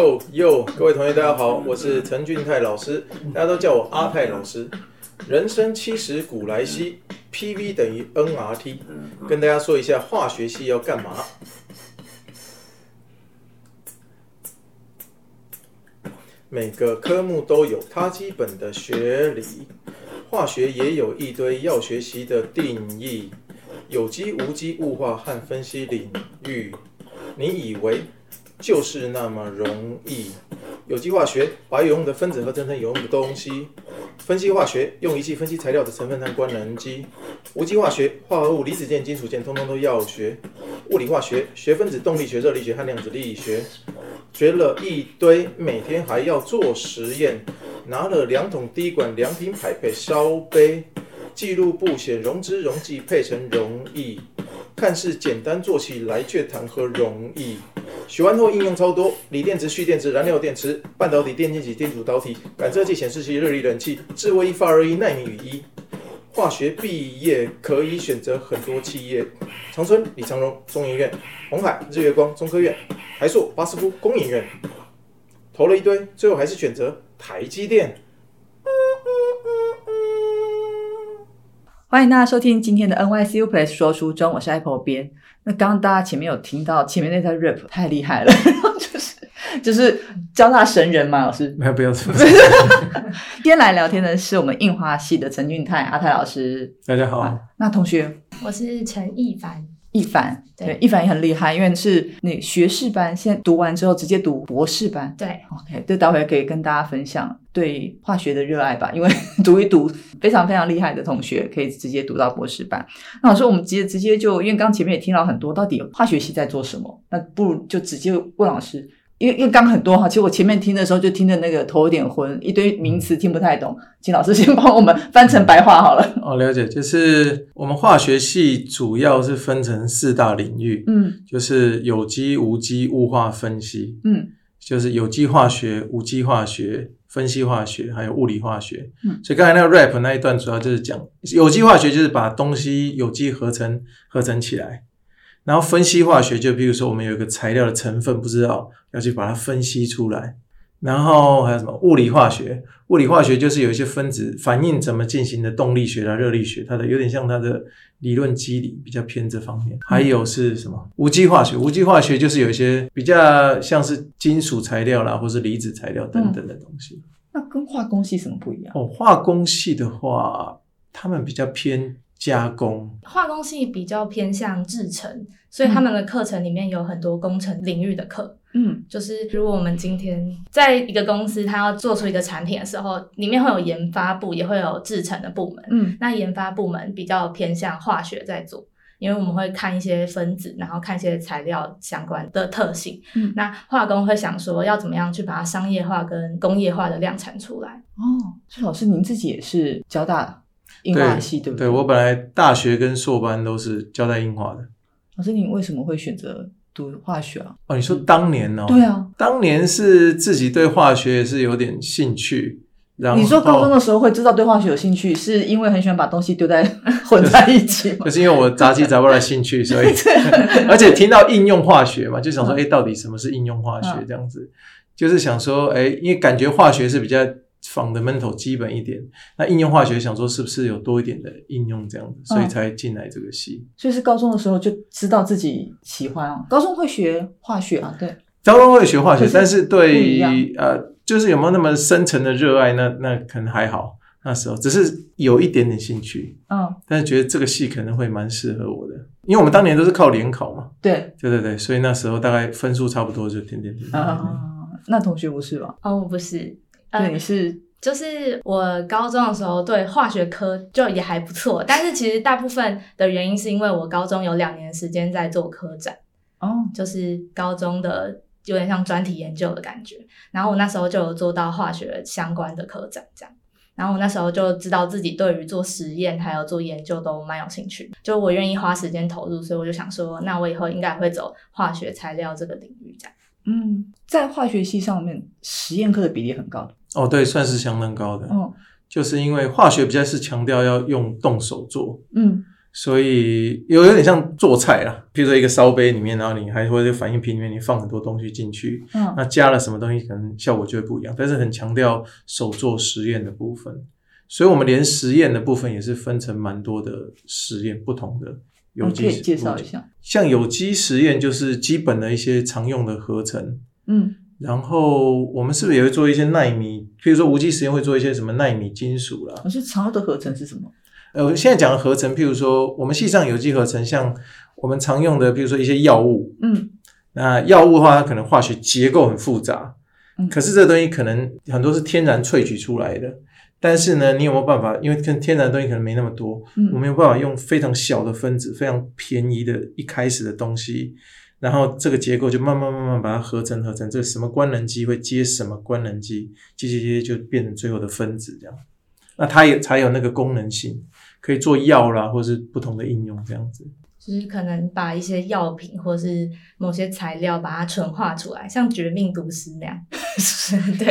哟哟，各位同学，大家好，我是陈俊泰老师，大家都叫我阿泰老师。人生七十古来稀，PV 等于 nRT，跟大家说一下化学系要干嘛。每个科目都有它基本的学理，化学也有一堆要学习的定义，有机、无机、物化和分析领域，你以为就是那么容易？有机化学把有用的分子合成成有用的东西，分析化学用仪器分析材料的成分和官能机，无机化学化合物、离子键、金属键通通都要学，物理化学学分子动力学、热力学和量子力学。学了一堆，每天还要做实验，拿了两桶滴管、两瓶海配烧杯，记录簿写溶脂溶剂配成溶液，看似简单，做起来却谈何容易。学完后应用超多，锂电池、蓄电池、燃料电池、半导体、电晶体、电阻导体、感测器、显示器、热力冷气、智慧一发热衣纳米雨衣。化学毕业可以选择很多企业，长春李长荣中研院、红海日月光中科院、台塑巴斯夫工研院，投了一堆，最后还是选择台积电。欢迎大家收听今天的 NYCU Play 说书中，我是 Apple 边。那刚刚大家前面有听到前面那段 rap 太厉害了，就是就是交大神人嘛，老师。没有不要说。今天来聊天的是我们印花系的陈俊泰阿泰老师。大家好。那同学，我是陈一凡。一凡，对，一凡也很厉害，因为是那学士班，现在读完之后直接读博士班。对，OK，这待会可以跟大家分享对化学的热爱吧，因为读一读非常非常厉害的同学可以直接读到博士班。那老师，我们直接直接就，因为刚前面也听到很多，到底化学系在做什么？那不如就直接问老师。因为因为刚很多哈，其实我前面听的时候就听的那个头有点昏，一堆名词听不太懂，请老师先帮我们翻成白话好了。哦，了解，就是我们化学系主要是分成四大领域，嗯，就是有机、无机、物化分析，嗯，就是有机化学、无机化学、分析化学，还有物理化学，嗯，所以刚才那个 rap 那一段主要就是讲有机化学，就是把东西有机合成合成起来。然后分析化学，就比如说我们有一个材料的成分不知道，要去把它分析出来。然后还有什么物理化学？物理化学就是有一些分子反应怎么进行的动力学啦、热力学，它的有点像它的理论机理，比较偏这方面。还有是什么无机化学？无机化学就是有一些比较像是金属材料啦，或是离子材料等等的东西。那跟化工系什么不一样？哦，化工系的话，他们比较偏。加工化工系比较偏向制成，所以他们的课程里面有很多工程领域的课。嗯，就是如果我们今天在一个公司，它要做出一个产品的时候，里面会有研发部，也会有制成的部门。嗯，那研发部门比较偏向化学在做，因为我们会看一些分子，然后看一些材料相关的特性。嗯，那化工会想说要怎么样去把它商业化跟工业化的量产出来。哦，所以老师您自己也是交大。印化系对不对？对我本来大学跟硕班都是交代印化的。老师，你为什么会选择读化学啊？哦，你说当年哦？对啊，当年是自己对化学也是有点兴趣。然后你说高中的时候会知道对化学有兴趣，是因为很喜欢把东西丢在 混在一起吗？可是因为我杂七杂八的兴趣，所以 而且听到应用化学嘛，就想说，哎，到底什么是应用化学？这样子就是想说，哎，因为感觉化学是比较。Fundamental 基本一点，那应用化学想说是不是有多一点的应用这样子，所以才进来这个系。所以是高中的时候就知道自己喜欢哦。高中会学化学啊，对。高中会学化学，但是对呃，就是有没有那么深层的热爱？那那可能还好。那时候只是有一点点兴趣，嗯，但是觉得这个系可能会蛮适合我的，因为我们当年都是靠联考嘛。对，对对对，所以那时候大概分数差不多就点点点。啊，那同学不是吧？哦，不是。对，是就是我高中的时候对化学科就也还不错，但是其实大部分的原因是因为我高中有两年时间在做科展，哦，就是高中的有点像专题研究的感觉，然后我那时候就有做到化学相关的科展这样，然后我那时候就知道自己对于做实验还有做研究都蛮有兴趣，就我愿意花时间投入，所以我就想说，那我以后应该会走化学材料这个领域这样。嗯，在化学系上面，实验课的比例很高。哦，对，算是相当高的。嗯，就是因为化学比较是强调要用动手做。嗯，所以有有点像做菜啦，比如说一个烧杯里面，然后你还或者反应瓶里面，你放很多东西进去，嗯那加了什么东西，可能效果就会不一样。但是很强调手做实验的部分，所以我们连实验的部分也是分成蛮多的实验，不同的有机你可以介绍一下。像有机实验就是基本的一些常用的合成，嗯然后我们是不是也会做一些纳米？比如说无机实验会做一些什么纳米金属啦？可是常用的合成是什么？呃，我现在讲的合成，譬如说我们系上有机合成，像我们常用的，比如说一些药物，嗯那药物的话，它可能化学结构很复杂，嗯可是这个东西可能很多是天然萃取出来的。但是呢，你有没有办法？因为跟天然的东西可能没那么多，我嗯们有办法用非常小的分子、非常便宜的一开始的东西，然后这个结构就慢慢慢慢把它合成合成，这个什么官能基会接什么官能基，接接接就变成最后的分子这样。那它也才有那个功能性，可以做药啦，或是不同的应用这样子。就是可能把一些药品或是某些材料把它纯化出来，像绝命毒师那样。对，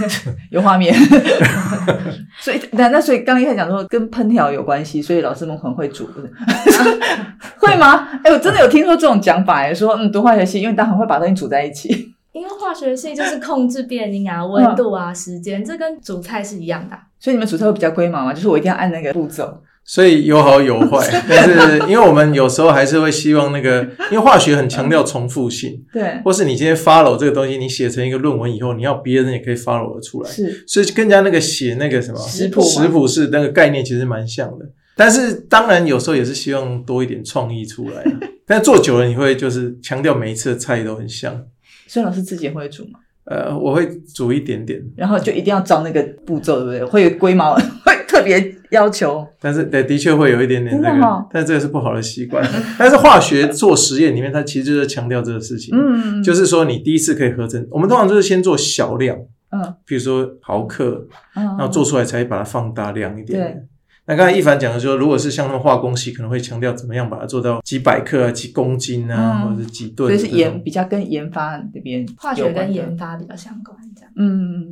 有画面。所以那那所以刚刚一开始讲说跟烹调有关系，所以老师们很会煮？会吗？哎、我真的有听说这种讲法，欸，说嗯，读化学系，因为他很会把东西煮在一起。因为化学系就是控制变音啊、温度啊、时间，这跟煮菜是一样的啊。所以你们煮菜会比较龟毛嘛？就是我一定要按那个步骤。所以有好有坏，但是因为我们有时候还是会希望那个，因为化学很强调重复性，对，或是你今天 follow 这个东西，你写成一个论文以后，你要别人也可以 follow 得出来，是。所以跟人家那个写那个什么？食谱食谱是那个概念其实蛮像的。但是当然有时候也是希望多一点创意出来啊，但做久了你会就是强调每一次的菜都很像。孙老师自己会煮吗，呃，我会煮一点点，然后就一定要照那个步骤，对不对？会有龟毛，会特别要求。但是对，的确会有一点点这个，但这个是不好的习惯。但是化学做实验里面，它其实就是强调这个事情，嗯，就是说你第一次可以合成，我们通常就是先做小量，嗯比如说毫克，嗯，然后做出来才把它放大量一点。对那刚才一凡讲的说，如果是像他们化工系，可能会强调怎么样把它做到几百克啊、几公斤啊，嗯或者是几吨所以。是研比较跟研发那边化学跟研发比较相关，这样。嗯嗯嗯嗯。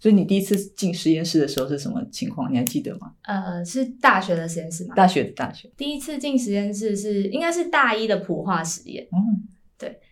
所以你第一次进实验室的时候是什么情况？你还记得吗？呃，是大学的实验室吗？大学的大学。第一次进实验室是应该是大一的普化实验，哦，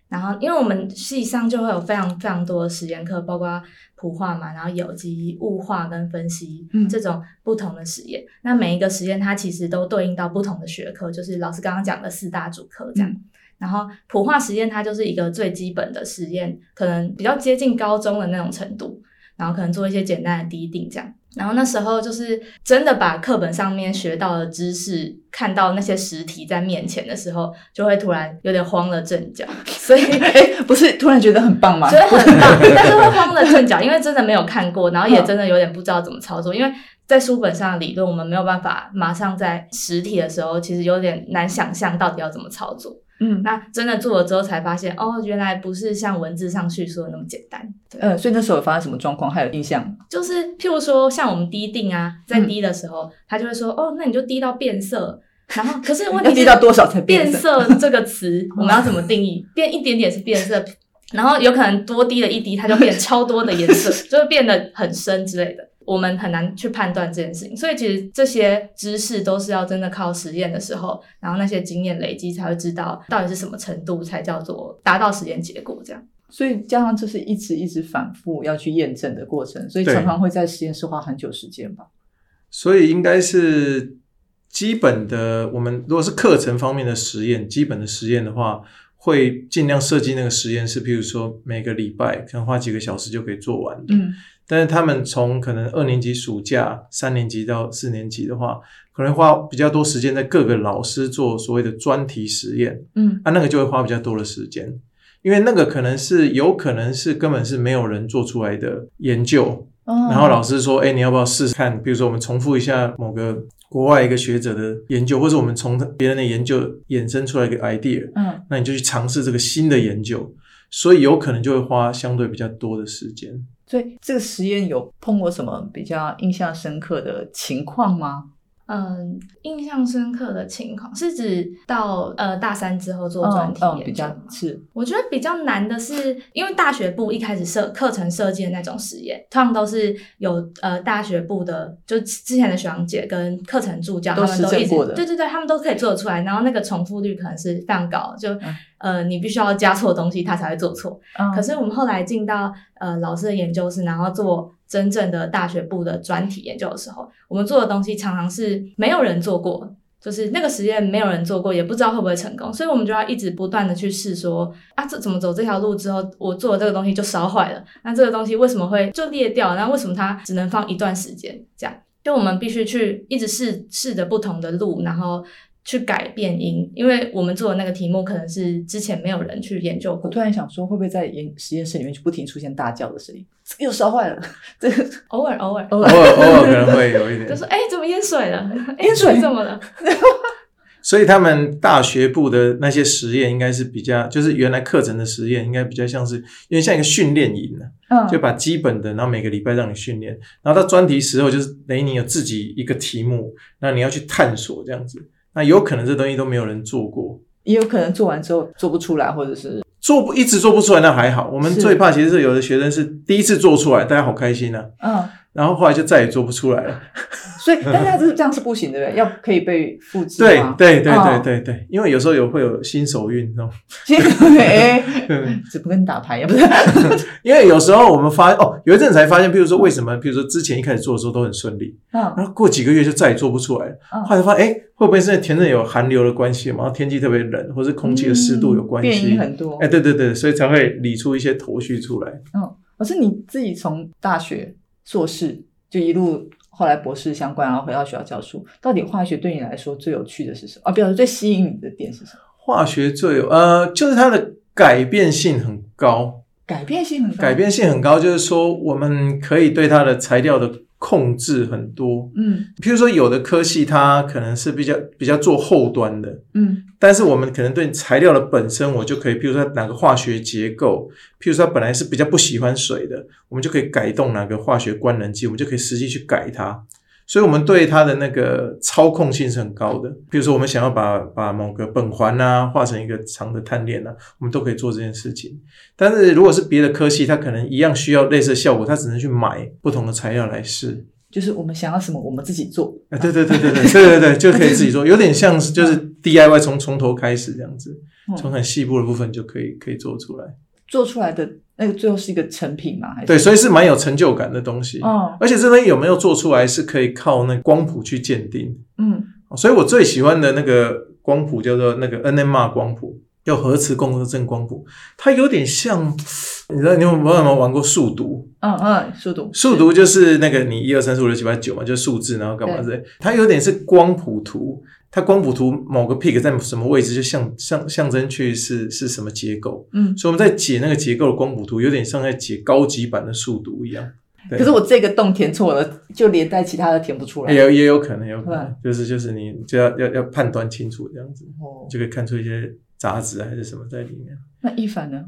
然后因为我们系上就会有非常非常多的实验课，包括普化嘛，然后有机、物化跟分析、嗯这种不同的实验。那每一个实验它其实都对应到不同的学科，就是老师刚刚讲的四大主科这样。嗯然后普化实验它就是一个最基本的实验，可能比较接近高中的那种程度，然后可能做一些简单的滴定这样。然后那时候就是真的把课本上面学到的知识，看到那些实体在面前的时候，就会突然有点慌了阵脚，所以哎，不是突然觉得很棒吗？觉得很棒，但是会慌了阵脚，因为真的没有看过，然后也真的有点不知道怎么操作，因为在书本上的理论我们没有办法马上在实体的时候，其实有点难想象到底要怎么操作。嗯那真的做了之后才发现，哦，原来不是像文字上叙述的那么简单。对，呃，所以那时候有发生什么状况？还有印象吗？就是譬如说像我们滴定啊，在嗯滴的时候，他就会说，哦，那你就滴到变色。然后，可是问题是滴到多少才变变？色这个词，我们要怎么定义？变一点点是变色，然后有可能多滴了一滴，它就变超多的颜色，就会变得很深之类的。我们很难去判断这件事情，所以其实这些知识都是要真的靠实验的时候，然后那些经验累积才会知道到底是什么程度才叫做达到实验结果这样。所以加上这是一直一直反复要去验证的过程，所以常常会在实验室花很久时间吧。所以应该是基本的，我们如果是课程方面的实验，基本的实验的话，会尽量设计那个实验室，譬如说每个礼拜可能花几个小时就可以做完的。嗯但是他们从可能二年级暑假、三年级到四年级的话，可能花比较多时间在各个老师做所谓的专题实验，嗯啊，那个就会花比较多的时间，因为那个可能是有可能是根本是没有人做出来的研究，哦然后老师说，哎，你要不要试试看？比如说我们重复一下某个国外一个学者的研究，或者我们从别人的研究衍生出来一个 idea，嗯那你就去尝试这个新的研究，所以有可能就会花相对比较多的时间。所以这个实验有碰过什么比较印象深刻的情况吗？嗯，印象深刻的情况是指到呃大三之后做专题研究是，我觉得比较难的是，因为大学部一开始设课程设计的那种实验，通常都是有呃大学部的，就之前的学长姐跟课程助教，他们都一直对对对，他们都可以做得出来，然后那个重复率可能是非常高，就呃你必须要加错东西，他才会做错。可是我们后来进到呃老师的研究室，然后做。真正的大学部的专题研究的时候，我们做的东西常常是没有人做过，就是那个实验没有人做过，也不知道会不会成功，所以我们就要一直不断的去试，说啊，这怎么走这条路之后，我做的这个东西就烧坏了，那这个东西为什么会就裂掉？那为什么它只能放一段时间？这样，就我们必须去一直试试着不同的路，然后。去改变音，因为我们做的那个题目可能是之前没有人去研究过。我突然想说，会不会在研实验室里面就不停出现大叫的声音？又烧坏了，这个偶尔偶尔偶尔偶尔可能会有一点。就说：“哎，怎么淹水了？淹水怎么了？” 所以他们大学部的那些实验应该是比较，就是原来课程的实验应该比较像是，因为像一个训练营呢，嗯，就把基本的，然后每个礼拜让你训练，然后到专题时候就是等于你有自己一个题目，那你要去探索这样子。那有可能这东西都没有人做过，也有可能做完之后做不出来，或者是做不一直做不出来，那还好。我们最怕其实是有的学生是第一次做出来，大家好开心啊，嗯，然后后来就再也做不出来了。所以，但是这样是不行，对不对？要可以被复制。对对对对对对，因为有时候有会有新手运，那种新手运，只不跟你打牌也不是。因为有时候我们发哦，有一阵才发现，比如说为什么，比如说之前一开始做的时候都很顺利，嗯，然后过几个月就再也做不出来了。后来发现，哎，会不会是田震有寒流的关系嘛？然后天气特别冷，或是空气的湿度有关系，变异很多。哎，对对对，所以才会理出一些头绪出来。嗯，可是你自己从大学硕士就一路。后来博士相关，然后回到学校教书。到底化学对你来说最有趣的是什么？啊，比如说最吸引你的点是什么？化学最有呃，就是它的改变性很高。改变性很高。改变性很高，就是说我们可以对它的材料的。控制很多，嗯，譬如说有的科系它可能是比较比较做后端的，嗯，但是我们可能对材料的本身，我就可以，譬如说哪个化学结构，譬如说它本来是比较不喜欢水的，我们就可以改动哪个化学官能基，我们就可以实际去改它。所以我们对它的那个操控性是很高的。比如说，我们想要把把某个苯环啊画成一个长的碳链啊，我们都可以做这件事情。但是如果是别的科系，它可能一样需要类似的效果，它只能去买不同的材料来试。就是我们想要什么，我们自己做。啊，对对对对对 对对对，就可以自己做，有点像是就是 DIY 从从头开始这样子，从很细部的部分就可以可以做出来。做出来的那个最后是一个成品嘛？对，所以是蛮有成就感的东西。哦，而且这东西有没有做出来，是可以靠那光谱去鉴定。嗯，所以我最喜欢的那个光谱叫做那个 NMR 光谱，叫核磁共振光谱。它有点像，你知道你有没有玩过数独？嗯嗯，数独，数独就是那个你一二三四五六七八九嘛，就是数字，然后干嘛之类。它有点是光谱图。它光谱图某个 peak 在什么位置，就象象象征去是是什么结构，嗯，所以我们在解那个结构的光谱图，有点像在解高级版的数独一样。可是我这个洞填错了，就连带其他的填不出来。也也有可能，有可能，就是就是你就要要要判断清楚这样子，就可以看出一些杂质还是什么在里面。那一凡呢？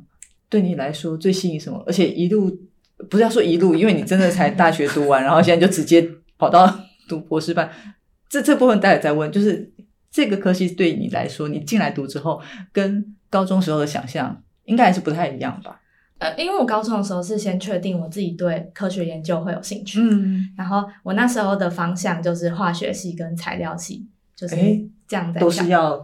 对你来说最吸引什么？而且一路不是要说一路，因为你真的才大学读完，然后现在就直接跑到读博士班。这这部分待会再问，就是这个科系对你来说，你进来读之后，跟高中时候的想象应该还是不太一样吧？呃，因为我高中的时候是先确定我自己对科学研究会有兴趣，嗯，然后我那时候的方向就是化学系跟材料系，就是这样在都是要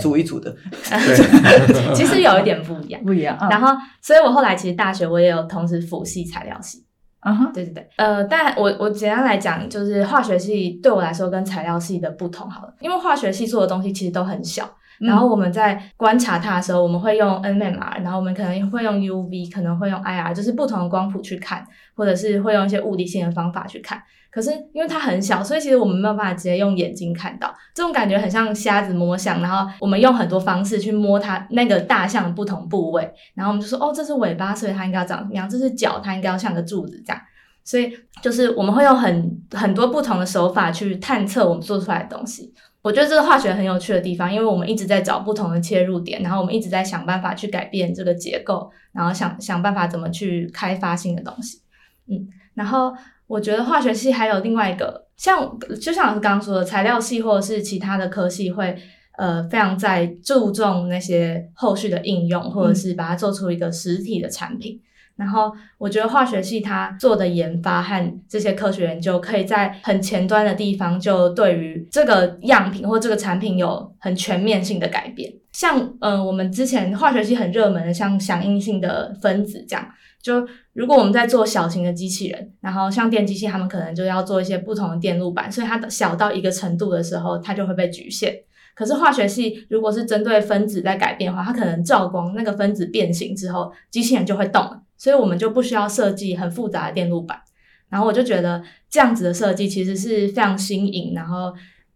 组一组的，其实有一点不一样，不一样。然后，所以我后来其实大学我也有同时辅系材料系。啊哈，对对对，呃，但我我简单来讲，就是化学系对我来说跟材料系的不同好了，因为化学系做的东西其实都很小，然后我们在观察它的时候，我们会用 NMR，然后我们可能会用 UV，可能会用 IR，就是不同的光谱去看，或者是会用一些物理性的方法去看。可是因为它很小，所以其实我们没有办法直接用眼睛看到，这种感觉很像瞎子摸象。然后我们用很多方式去摸它那个大象的不同部位，然后我们就说哦，这是尾巴，所以它应该要长什么样？这是脚，它应该要像个柱子这样。所以就是我们会用很很多不同的手法去探测我们做出来的东西。我觉得这个化学很有趣的地方，因为我们一直在找不同的切入点，然后我们一直在想办法去改变这个结构，然后想想办法怎么去开发新的东西。嗯，然后。我觉得化学系还有另外一个像就像老师刚刚说的，材料系或者是其他的科系会呃非常在注重那些后续的应用，或者是把它做出一个实体的产品。然后我觉得化学系它做的研发和这些科学研究，可以在很前端的地方就对于这个样品或这个产品有很全面性的改变。像呃我们之前化学系很热门的，像响应性的分子这样，就如果我们在做小型的机器人，然后像电机系他们可能就要做一些不同的电路板，所以它小到一个程度的时候，它就会被局限。可是化学系如果是针对分子在改变的话，它可能照光那个分子变形之后，机器人就会动了。所以我们就不需要设计很复杂的电路板，然后我就觉得这样子的设计其实是非常新颖，然后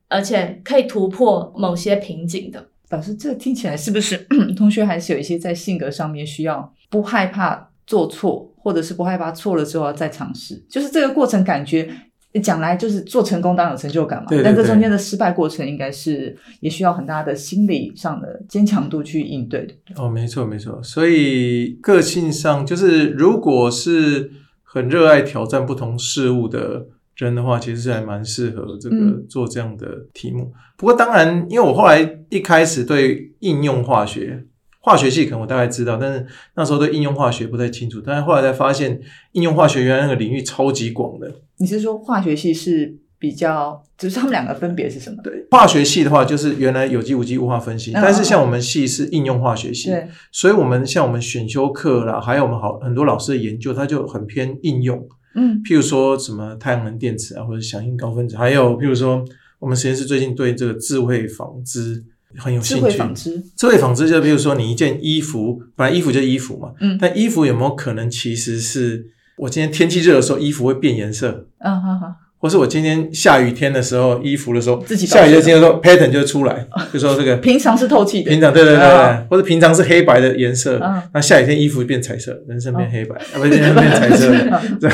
而且可以突破某些瓶颈的。老师，这听起来是不是 同学还是有一些在性格上面需要不害怕做错，或者是不害怕错了之后再尝试？就是这个过程感觉。讲来就是做成功当然有成就感嘛，但这中间的失败过程应该是也需要很大的心理上的坚强度去应对的。哦，没错没错，所以个性上就是如果是很热爱挑战不同事物的人的话，其实是还蛮适合这个做这样的题目。不过当然，因为我后来一开始对应用化学。化学系可能我大概知道，但是那时候对应用化学不太清楚。但是后来才发现，应用化学原来那个领域超级广的。你是说化学系是比较，就是他们两个分别是什么？对，化学系的话就是原来有机、无机、物化分析，但是像我们系是应用化学系，所以我们像我们选修课啦，还有我们好很多老师的研究，它就很偏应用。嗯，譬如说什么太阳能电池啊，或者响应高分子，还有譬如说我们实验室最近对这个智慧纺织。很有兴趣。智慧纺织，智慧纺织就比如说你一件衣服，本来衣服就是衣服嘛，嗯，但衣服有没有可能其实是我今天天气热的时候衣服会变颜色，嗯好好，或是我今天下雨天的时候衣服的时候，自己下雨的今天说 pattern 就出来，就说这个 平常是透气的，平常对对对对，或者平常是黑白的颜色，那下雨天衣服变彩色，人生变黑白，啊不是变彩色，对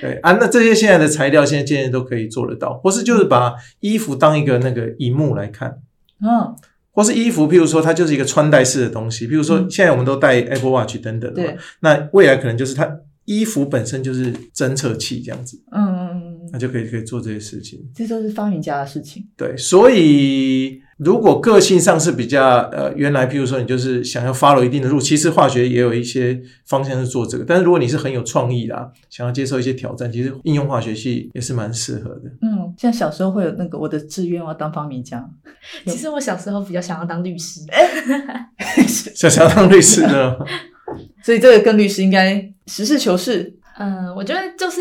对啊，那这些现在的材料现在渐渐都可以做得到，或是就是把衣服当一个那个荧幕来看。嗯，或是衣服，譬如说它就是一个穿戴式的东西，譬如说现在我们都戴 Apple Watch 等等的，那未来可能就是它衣服本身就是侦测器这样子，嗯嗯嗯，那就可以可以做这些事情，这都是发明家的事情。对，所以如果个性上是比较呃，原来譬如说你就是想要 follow 一定的路，其实化学也有一些方向是做这个，但是如果你是很有创意啦，想要接受一些挑战，其实应用化学系也是蛮适合的。嗯。像小时候会有那个我的志愿我要当发明家，其实我小时候比较想要当律师，想想要当律师呢，所以这个跟律师应该实事求是。嗯，我觉得就是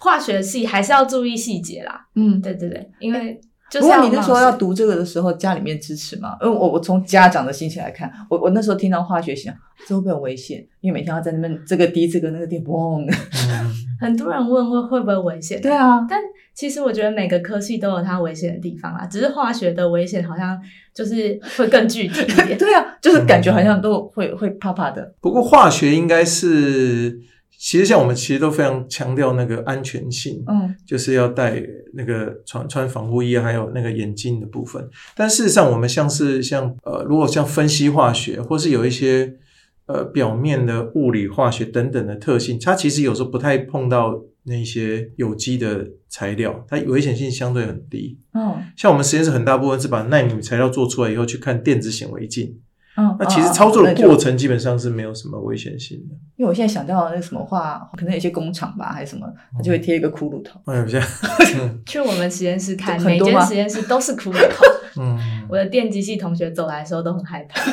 化学系还是要注意细节啦。嗯，对对对，因为不过你那时候要读这个的时候，家里面支持吗？因为我我从家长的心情来看，我我那时候听到化学想，这会不会很危险？因为每天要在那边这个滴这个那个滴，嘣。很多人问会会不会危险？对啊，但其实我觉得每个科系都有它危险的地方啊，只是化学的危险好像就是会更具体一点。对啊，就是感觉好像都会会怕怕的。不过化学应该是，其实像我们其实都非常强调那个安全性，嗯，就是要戴那个穿穿防护衣，还有那个眼镜的部分。但事实上，我们像是像呃，如果像分析化学，或是有一些。呃，表面的物理、化学等等的特性，它其实有时候不太碰到那些有机的材料，它危险性相对很低。嗯，像我们实验室很大部分是把纳米材料做出来以后去看电子显微镜。嗯，那其实操作的过程基本上是没有什么危险性的。因为我现在想到那个什么话，可能有些工厂吧，还是什么，它就会贴一个骷髅头。哎，不 去我们实验室看，每间实验室都是骷髅头。嗯，我的电机系同学走来的时候都很害怕。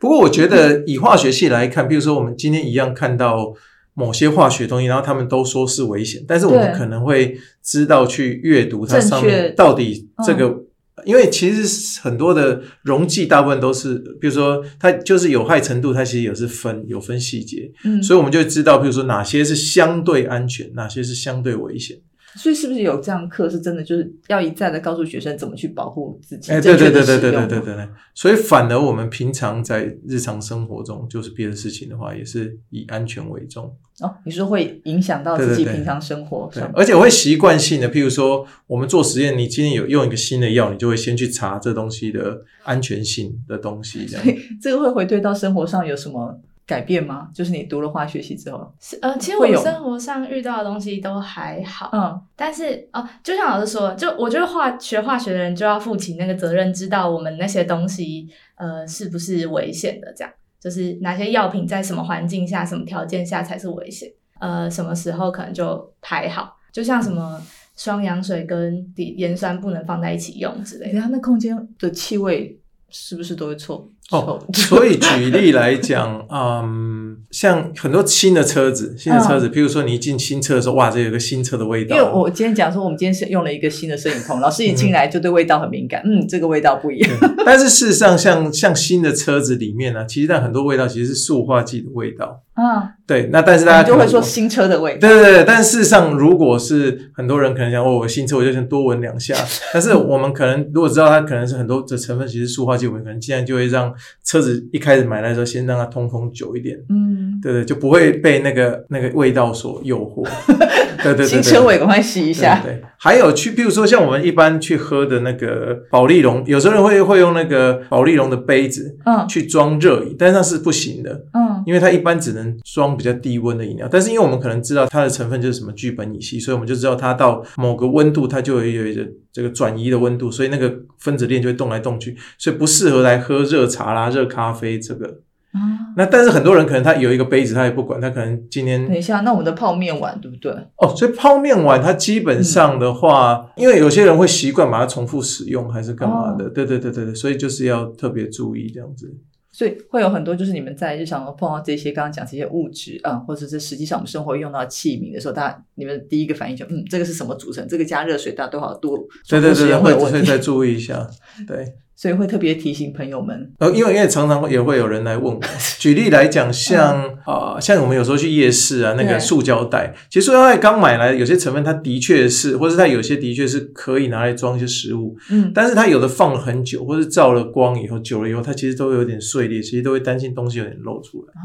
不过我觉得以化学系来看，比如说我们今天一样看到某些化学东西，然后他们都说是危险，但是我们可能会知道去阅读它上面到底这个，因为其实很多的溶剂大部分都是，比如说它就是有害程度，它其实也是分有分细节，嗯，所以我们就知道，比如说哪些是相对安全，哪些是相对危险。所以是不是有这样课是真的就是要一再的告诉学生怎么去保护自己？哎，对对对对对对对对对。所以反而我们平常在日常生活中，就是别的事情的话，也是以安全为重。哦，你说会影响到自己平常生活？对，而且会习惯性的，譬如说我们做实验，你今天有用一个新的药，你就会先去查这东西的安全性的东西。这样，这个会回退到生活上有什么？改变吗？就是你读了化学系之后，是呃，其实我生活上遇到的东西都还好，嗯，但是哦，就像老师说，就我觉得化学化学的人就要负起那个责任，知道我们那些东西呃是不是危险的，这样。就是哪些药品在什么环境下、什么条件下才是危险，呃，什么时候可能就排好，就像什么双氧水跟盐酸不能放在一起用之类的，它那空间的气味是不是都会臭？哦，所以举例来讲，嗯，像很多新的车子，新的车子，譬如说你一进新车的时候，哇，这有个新车的味道。因为我今天讲说，我们今天是用了一个新的摄影棚，老师一进来就对味道很敏感，嗯，这个味道不一样。但是事实上，像像新的车子里面呢，其实但很多味道其实是塑化剂的味道。啊，对，那但是大家就会说新车的味道。对对对，但事实上，如果是很多人可能想，哦，我新车我就先多闻两下。但是我们可能如果知道它可能是很多的成分，其实塑化剂，我们可能既然就会让车子一开始买来的时候，先让它通风久一点。嗯，对对，就不会被那个那个味道所诱惑。对对对，新车尾赶快洗一下。对，还有去，比如说像我们一般去喝的那个保利龙，有时候会会用那个保利龙的杯子，嗯，去装热饮，但是那是不行的。嗯，因为它一般只能。装比较低温的饮料，但是因为我们可能知道它的成分就是什么聚苯乙烯，所以我们就知道它到某个温度，它就会有一个这个转移的温度，所以那个分子链就会动来动去，所以不适合来喝热茶啦、热咖啡这个。那但是很多人可能他有一个杯子，他也不管，他可能今天等一下，那我们的泡面碗对不对？哦，所以泡面碗它基本上的话，因为有些人会习惯把它重复使用，还是干嘛的？对对对对对，所以就是要特别注意这样子。所以会有很多，就是你们在日常碰到这些刚刚讲这些物质啊，或者是实际上我们生活用到器皿的时候，大家你们第一个反应就嗯，这个是什么组成？这个加热水大多少度？对对对，会会再注意一下，对。所以会特别提醒朋友们，呃，因为因为常常也会有人来问我，举例来讲，像啊，像我们有时候去夜市啊，那个塑胶袋，其实塑胶袋刚买来，有些成分它的确是，或者它有些的确是可以拿来装一些食物，嗯，但是它有的放了很久，或是照了光以后，久了以后，它其实都有点碎裂，其实都会担心东西有点漏出来，啊，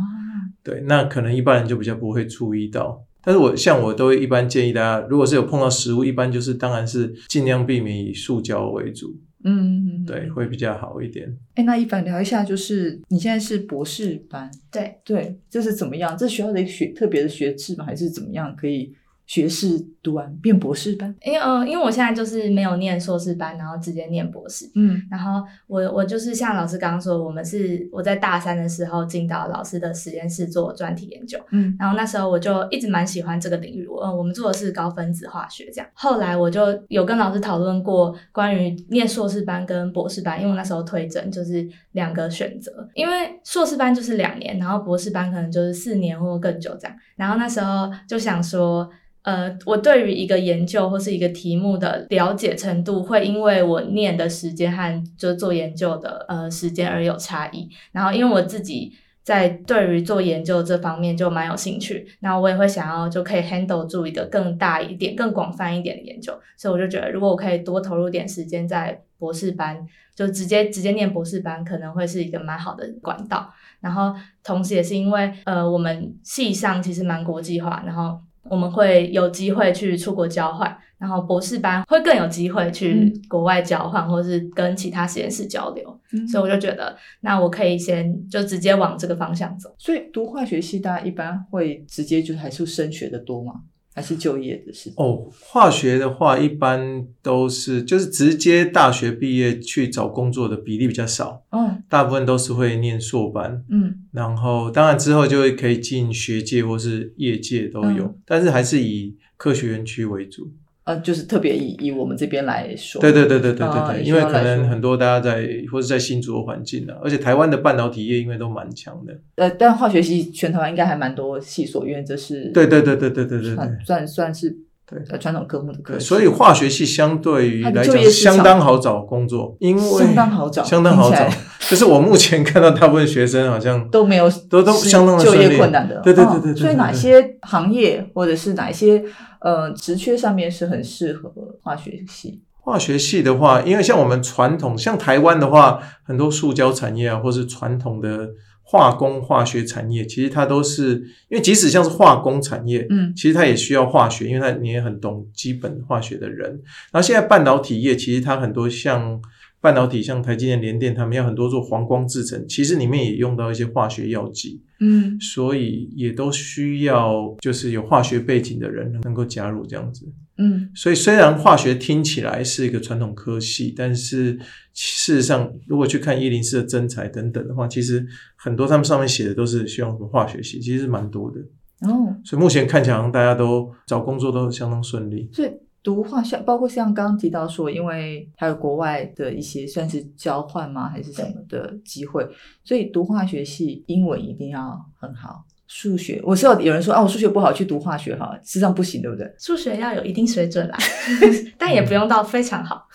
对，那可能一般人就比较不会注意到，但是我像我都会一般建议大家，如果是有碰到食物，一般就是当然是尽量避免以塑胶为主。嗯，对，会比较好一点。哎，那一凡聊一下，就是你现在是博士班，对对，这是怎么样？这学校的学特别的学制吗？还是怎么样可以？学士读完变博士班，因为呃，因为我现在就是没有念硕士班，然后直接念博士。嗯，然后我我就是像老师刚刚说，我们是我在大三的时候进到老师的实验室做专题研究。嗯，然后那时候我就一直蛮喜欢这个领域。我我们做的是高分子化学，这样。后来我就有跟老师讨论过关于念硕士班跟博士班，因为我那时候推甄就是两个选择，因为硕士班就是两年，然后博士班可能就是四年或更久这样。然后那时候就想说。呃，我对于一个研究或是一个题目的了解程度，会因为我念的时间和就做研究的呃时间而有差异。然后，因为我自己在对于做研究这方面就蛮有兴趣，那我也会想要就可以 handle 住一个更大一点、更广泛一点的研究。所以我就觉得，如果我可以多投入点时间在博士班，就直接直接念博士班，可能会是一个蛮好的管道。然后，同时也是因为呃，我们系上其实蛮国际化，然后。我们会有机会去出国交换，然后博士班会更有机会去国外交换，或是跟其他实验室交流。所以我就觉得，那我可以先就直接往这个方向走。所以读化学系，大家一般会直接就还是升学的多吗？还是就业的事哦，化学的话一般都是就是直接大学毕业去找工作的比例比较少，嗯，大部分都是会念硕班，嗯，然后当然之后就会可以进学界或是业界都有，但是还是以科学园区为主。呃，就是特别以以我们这边来说，对对对对对对对，因为可能很多大家在或者在新竹的环境呢，而且台湾的半导体业因为都蛮强的。呃，但化学系全台湾应该还蛮多系所，因为这是对对对对对对对，算算是。对，传统科目的科，所以化学系相对于来讲相当好找工作，因为相当好找，相当好找。就是我目前看到大部分学生好像都没有，都都相当的就业困难的。对对对对对。所以哪些行业或者是哪些呃职缺上面是很适合化学系？化学系的话，因为像我们传统，像台湾的话，很多塑胶产业啊，或是传统的。化工化学产业其实它都是，因为即使像是化工产业，嗯，其实它也需要化学，因为它你也很懂基本化学的人。然后现在半导体业其实它很多像。半导体，像台积电、联电，他们要很多做黄光制成，其实里面也用到一些化学药剂，嗯所以也都需要就是有化学背景的人能够加入这样子。嗯所以虽然化学听起来是一个传统科系，但是事实上，如果去看一零四的真才等等的话，其实很多他们上面写的都是希望什么化学系，其实蛮多的。哦，所以目前看起来好像大家都找工作都相当顺利。所以读化像包括像刚刚提到说，因为还有国外的一些算是交换吗，还是什么的机会，所以读化学系英文一定要很好。数学，我知道有人说啊，我数学不好，去读化学好，事实上不行，对不对？数学要有一定水准啦，但也不用到非常好。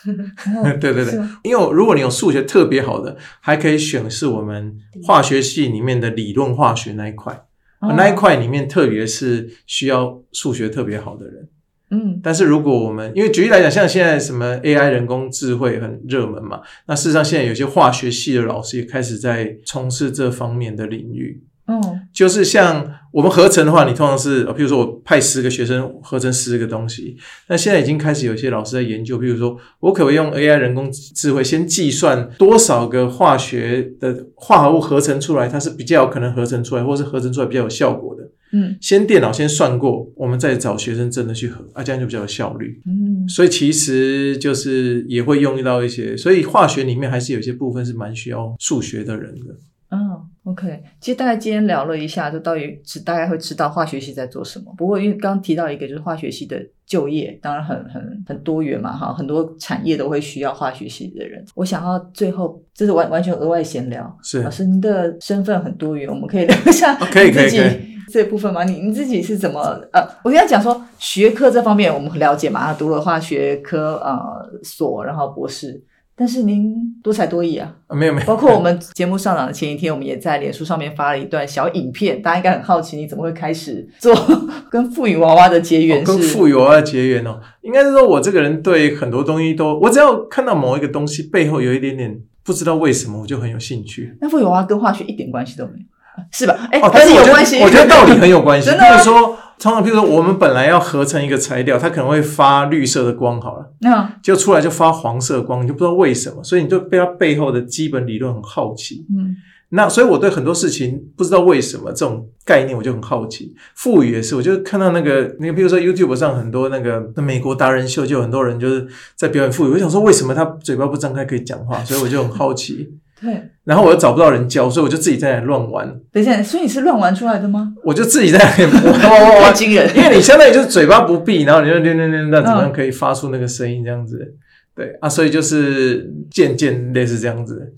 哦 对对对，因为如果你有数学特别好的，还可以选是我们化学系里面的理论化学那一块，哦那一块里面特别是需要数学特别好的人。嗯但是如果我们因为举例来讲，像现在什么 AI 人工智慧很热门嘛，那事实上现在有些化学系的老师也开始在从事这方面的领域。哦就是像我们合成的话，你通常是，比如说我派十个学生合成十个东西，那现在已经开始有些老师在研究，比如说我可不可以用 AI 人工智慧先计算多少个化学的化合物合成出来，它是比较有可能合成出来，或是合成出来比较有效果的。嗯先电脑先算过，我们再找学生真的去合，啊，这样就比较有效率。嗯所以其实就是也会用到一些，所以化学里面还是有些部分是蛮需要数学的人的。嗯，OK，其实大概今天聊了一下，就到底只大概会知道化学系在做什么。不过因为刚刚提到一个，就是化学系的就业，当然很很很多元嘛，哈，很多产业都会需要化学系的人。我想要最后，这是完完全额外闲聊。是老师，您的身份很多元，我们可以聊一下哦可以你自己可以可以这部分吗？你你自己是怎么呃？我跟他讲说，学科这方面我们很了解嘛，他读了化学科呃所，然后博士。但是您多才多艺啊，啊，没有没有，包括我们节目上档的前一天，我们也在脸书上面发了一段小影片，大家应该很好奇你怎么会开始做 跟富裕娃娃的结缘哦跟富裕娃娃结缘哦，应该是说我这个人对很多东西都，我只要看到某一个东西背后有一点点不知道为什么，我就很有兴趣。那富裕娃娃跟化学一点关系都没有，是吧？哎、哦，但是我觉得有关系。我觉得道理很有关系。真的吗比如说，通常比如说我们本来要合成一个材料，它可能会发绿色的光，好了，那就出来就发黄色光，你就不知道为什么，所以你就对它背后的基本理论很好奇。嗯那所以我对很多事情不知道为什么这种概念我就很好奇。富语也是，我就看到那个那个，比如说 YouTube 上很多那个那美国达人秀，就有很多人就是在表演富语。我想说为什么他嘴巴不张开可以讲话，所以我就很好奇。对，然后我又找不到人教，所以我就自己在那里乱玩，等一下，所以你是乱玩出来的吗？我就自己在那里玩玩玩玩。太惊人，因为你相当于就是嘴巴不闭，然后你就练练练，那怎么样可以发出那个声音这样子？对啊，所以就是渐渐类似这样子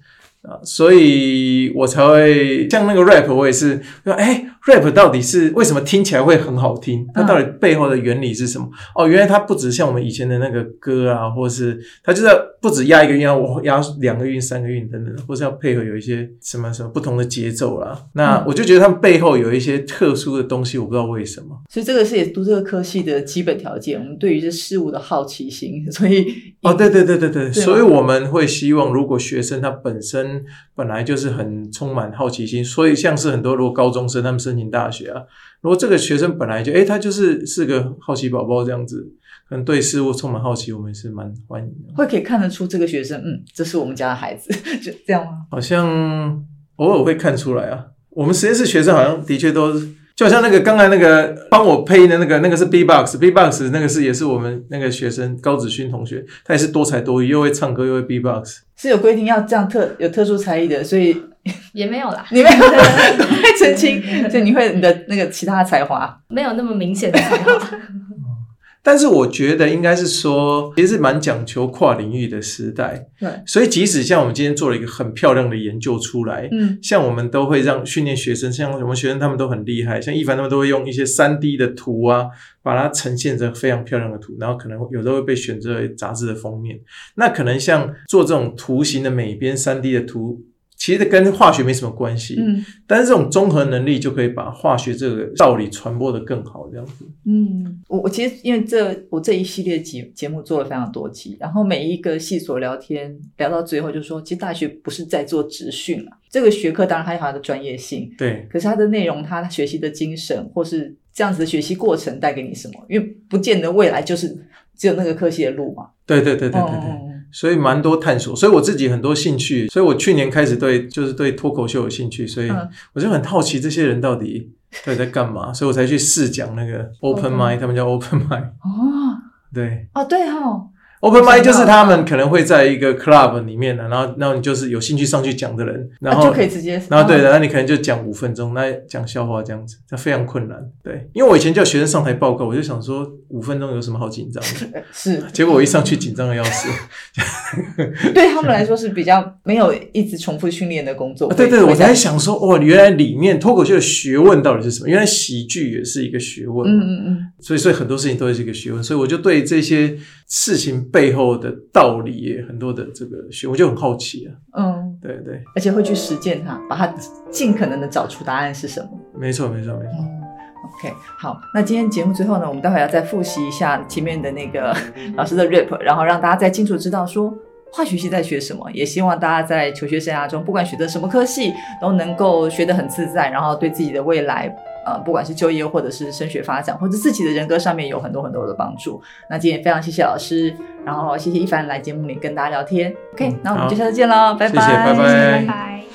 啊，所以我才会像那个 rap，我也是说，哎，rap 到底是为什么听起来会很好听？它到底背后的原理是什么？哦，原来它不只像我们以前的那个歌啊，或是它就是要不止压一个韵，要我压两个韵、三个韵等等，或是要配合有一些什么什么不同的节奏啦。那嗯我就觉得他们背后有一些特殊的东西，我不知道为什么。所以这个是也读这个科系的基本条件，我们对于这事物的好奇心，所以哦，对对对对对，对所以我们会希望，如果学生他本身本来就是很充满好奇心，所以像是很多如果高中生他们申请大学啊，如果这个学生本来就诶他就是是个好奇宝宝这样子，可能对事物充满好奇，我们也是蛮欢迎的。会可以看得出这个学生，嗯，这是我们家的孩子，就这样吗？好像偶尔会看出来啊，我们实验室学生好像的确都是。就好像那个刚才那个帮我配音的那个那个是 B-box，B-box 那个是也是我们那个学生高子勋同学，他也是多才多艺，又会唱歌又会 B-box。是有规定要这样特有特殊才艺的，所以 也没有啦，你没有 会澄清，所以你会你的那个其他的才华，没有那么明显的才华。但是我觉得应该是说，其实是蛮讲求跨领域的时代，对，所以即使像我们今天做了一个很漂亮的研究出来，嗯。像我们都会让训练学生，像我们学生他们都很厉害，像一凡他们都会用一些三 D 的图啊，把它呈现成非常漂亮的图，然后可能有时候会被选择为杂志的封面。那可能像做这种图形的美编三 D 的图，其实跟化学没什么关系，嗯但是这种综合能力就可以把化学这个道理传播的更好，这样子。嗯，我我其实因为这我这一系列节节目做了非常多集，然后每一个系所聊天聊到最后就说，其实大学不是在做职训啊，这个学科当然还有它的专业性，对，可是它的内容，它学习的精神，或是这样子的学习过程带给你什么？因为不见得未来就是只有那个科系的路嘛。对对对对对对。嗯所以蛮多探索。所以我自己很多兴趣，所以我去年开始对就是对脱口秀有兴趣，所以我就很好奇这些人到底到底在干嘛，所以我才去试讲那个 open mind，他们叫 open mind。哦，对，哦对哈。Open m i 就是他们可能会在一个 club 里面的，然后，然后你就是有兴趣上去讲的人，然后就可以直接，然后对，然后你可能就讲五分钟，那讲笑话这样子，这非常困难。对，因为我以前叫学生上台报告，我就想说五分钟有什么好紧张的？是，结果我一上去紧张的要死。对他们来说是比较没有一直重复训练的工作。对对，我在想说，哦，原来里面脱口秀的学问到底是什么？原来喜剧也是一个学问。嗯嗯嗯。所以，所以很多事情都是一个学问。所以我就对这些事情背后的道理也很多的这个学，我就很好奇啊。嗯，对对，而且会去实践它，把它尽可能的找出答案是什么。没错，没错，没错。OK，好，那今天节目最后呢，我们待会要再复习一下前面的那个 老师的 rap，然后让大家再清楚知道说化学系在学什么。也希望大家在求学生涯中，不管选择什么科系，都能够学得很自在，然后对自己的未来。呃，不管是就业或者是升学发展，或者自己的人格上面有很多很多的帮助。那今天非常谢谢老师，然后谢谢一凡来节目里跟大家聊天。OK，那我们就下次见喽，拜拜，拜拜拜。